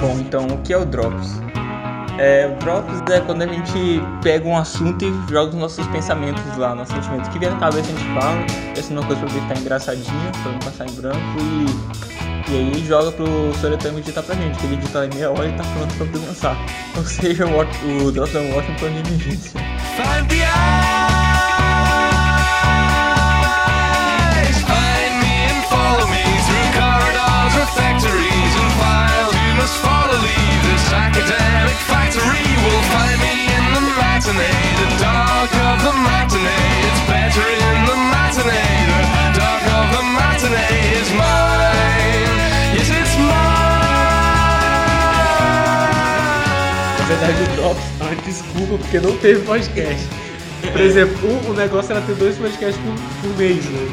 Bom, então o que é o Drops? É, o Drops é quando a gente pega um assunto e joga os nossos pensamentos lá, nossos sentimentos. que vem na cabeça a gente fala, é uma coisa pra ver que tá engraçadinha, pra não passar em branco e, e aí joga pro Soretama editar pra gente, que ele edita em meia hora e tá pronto pra lançar. Ou seja, o, o Drops é um ótimo plano de emergência. Find the verdade, o Drops é uma desculpa porque não teve podcast. Por exemplo, o, o negócio era ter dois podcasts por, por mês, né?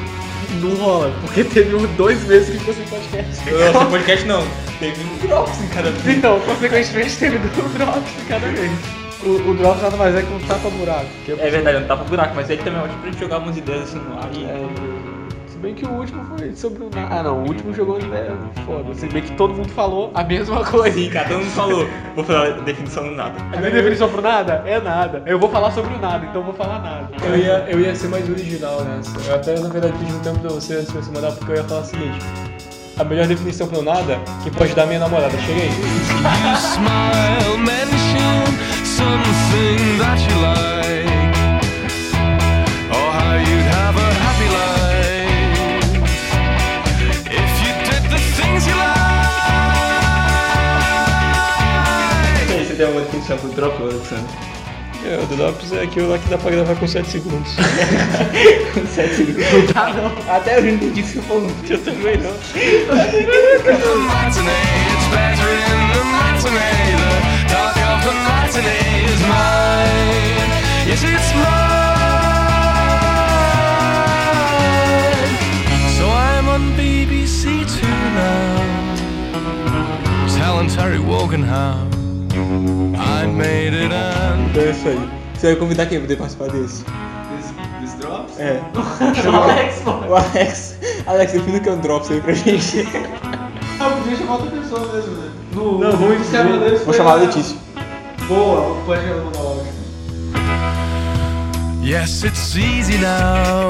Não rola, porque teve um- dois meses que ficou sem podcast. Nossa, podcast não, teve um Drops em cada vídeo. Então, consequentemente, teve dois Drops em cada mês. O, o Drops nada mais é que um tapa-buraco. É pessoa- verdade, não tapa buraco, mas ele também é ótimo pra gente jogar umas ideias assim no ar e... É, bem que o último foi sobre o nada. Ah, não, o último jogou ideia foda. Se bem que todo mundo falou a mesma coisa. Sim, cada um falou. Vou falar a definição do nada. A minha definição pro nada é nada. Eu vou falar sobre o nada, então eu vou falar nada. Eu ia, eu ia ser mais original nessa. Eu até, na verdade, pedi um tempo pra você antes de você mandar, porque eu ia falar o seguinte. A melhor definição pro nada, que pode dar minha namorada. Chega aí. Você tem alguma definição pro Drops, Alexandre? É, o Drops é aquilo lá que dá pra gravar com 7 segundos. Sete segundos. Não tá não. Até eu não entendi o que você falou. eu também não. The matinee, it's better in the matinee. The dark of the matinee is mine. Yes, it's mine. So I'm on BBC Two now. Telling Terry Wogan how I made it and Então é isso aí. Você vai convidar quem pra poder participar desse? Dos drops? É. O Alex, pô. O Alex. Alex, defina o que é um Drops aí pra gente. Ah, podia chamar outra pessoa mesmo, né? No, Não, vamos no deles Vou foi chamar a Letícia. Boa, pode chamar o monólogo. Yes, it's easy now.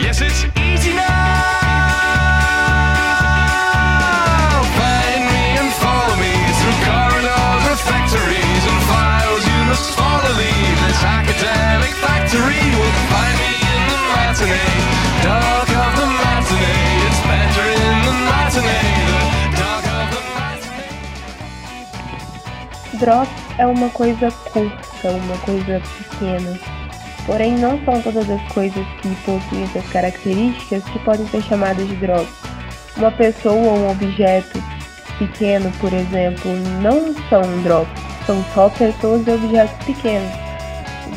Yes, it's leave this academic factory. Will find me in the matinee, dark of the matinee. It's better in the matinee. Drops é uma coisa curta, uma coisa pequena. Porém, não são todas as coisas que possuem essas características que podem ser chamadas de drops. Uma pessoa ou um objeto pequeno, por exemplo, não são drops, são só pessoas e objetos pequenos.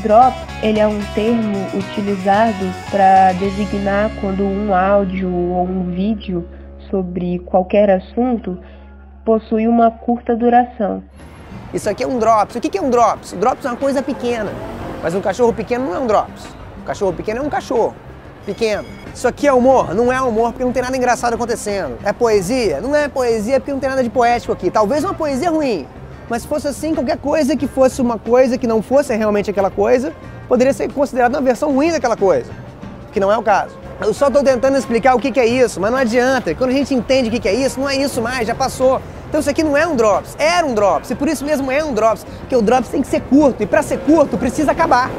Drop, ele é um termo utilizado para designar quando um áudio ou um vídeo sobre qualquer assunto possui uma curta duração. Isso aqui é um drops. O que é um drops? Drops é uma coisa pequena. Mas um cachorro pequeno não é um drops. Um cachorro pequeno é um cachorro pequeno. Isso aqui é humor? Não é humor porque não tem nada engraçado acontecendo. É poesia? Não é poesia porque não tem nada de poético aqui. Talvez uma poesia ruim. Mas se fosse assim, qualquer coisa que fosse uma coisa que não fosse realmente aquela coisa, poderia ser considerada uma versão ruim daquela coisa. Que não é o caso. Eu só estou tentando explicar o que, que é isso, mas não adianta. Quando a gente entende o que, que é isso, não é isso mais, já passou. Então isso aqui não é um drops, era um drops, e por isso mesmo é um drops, porque o drops tem que ser curto, e para ser curto precisa acabar.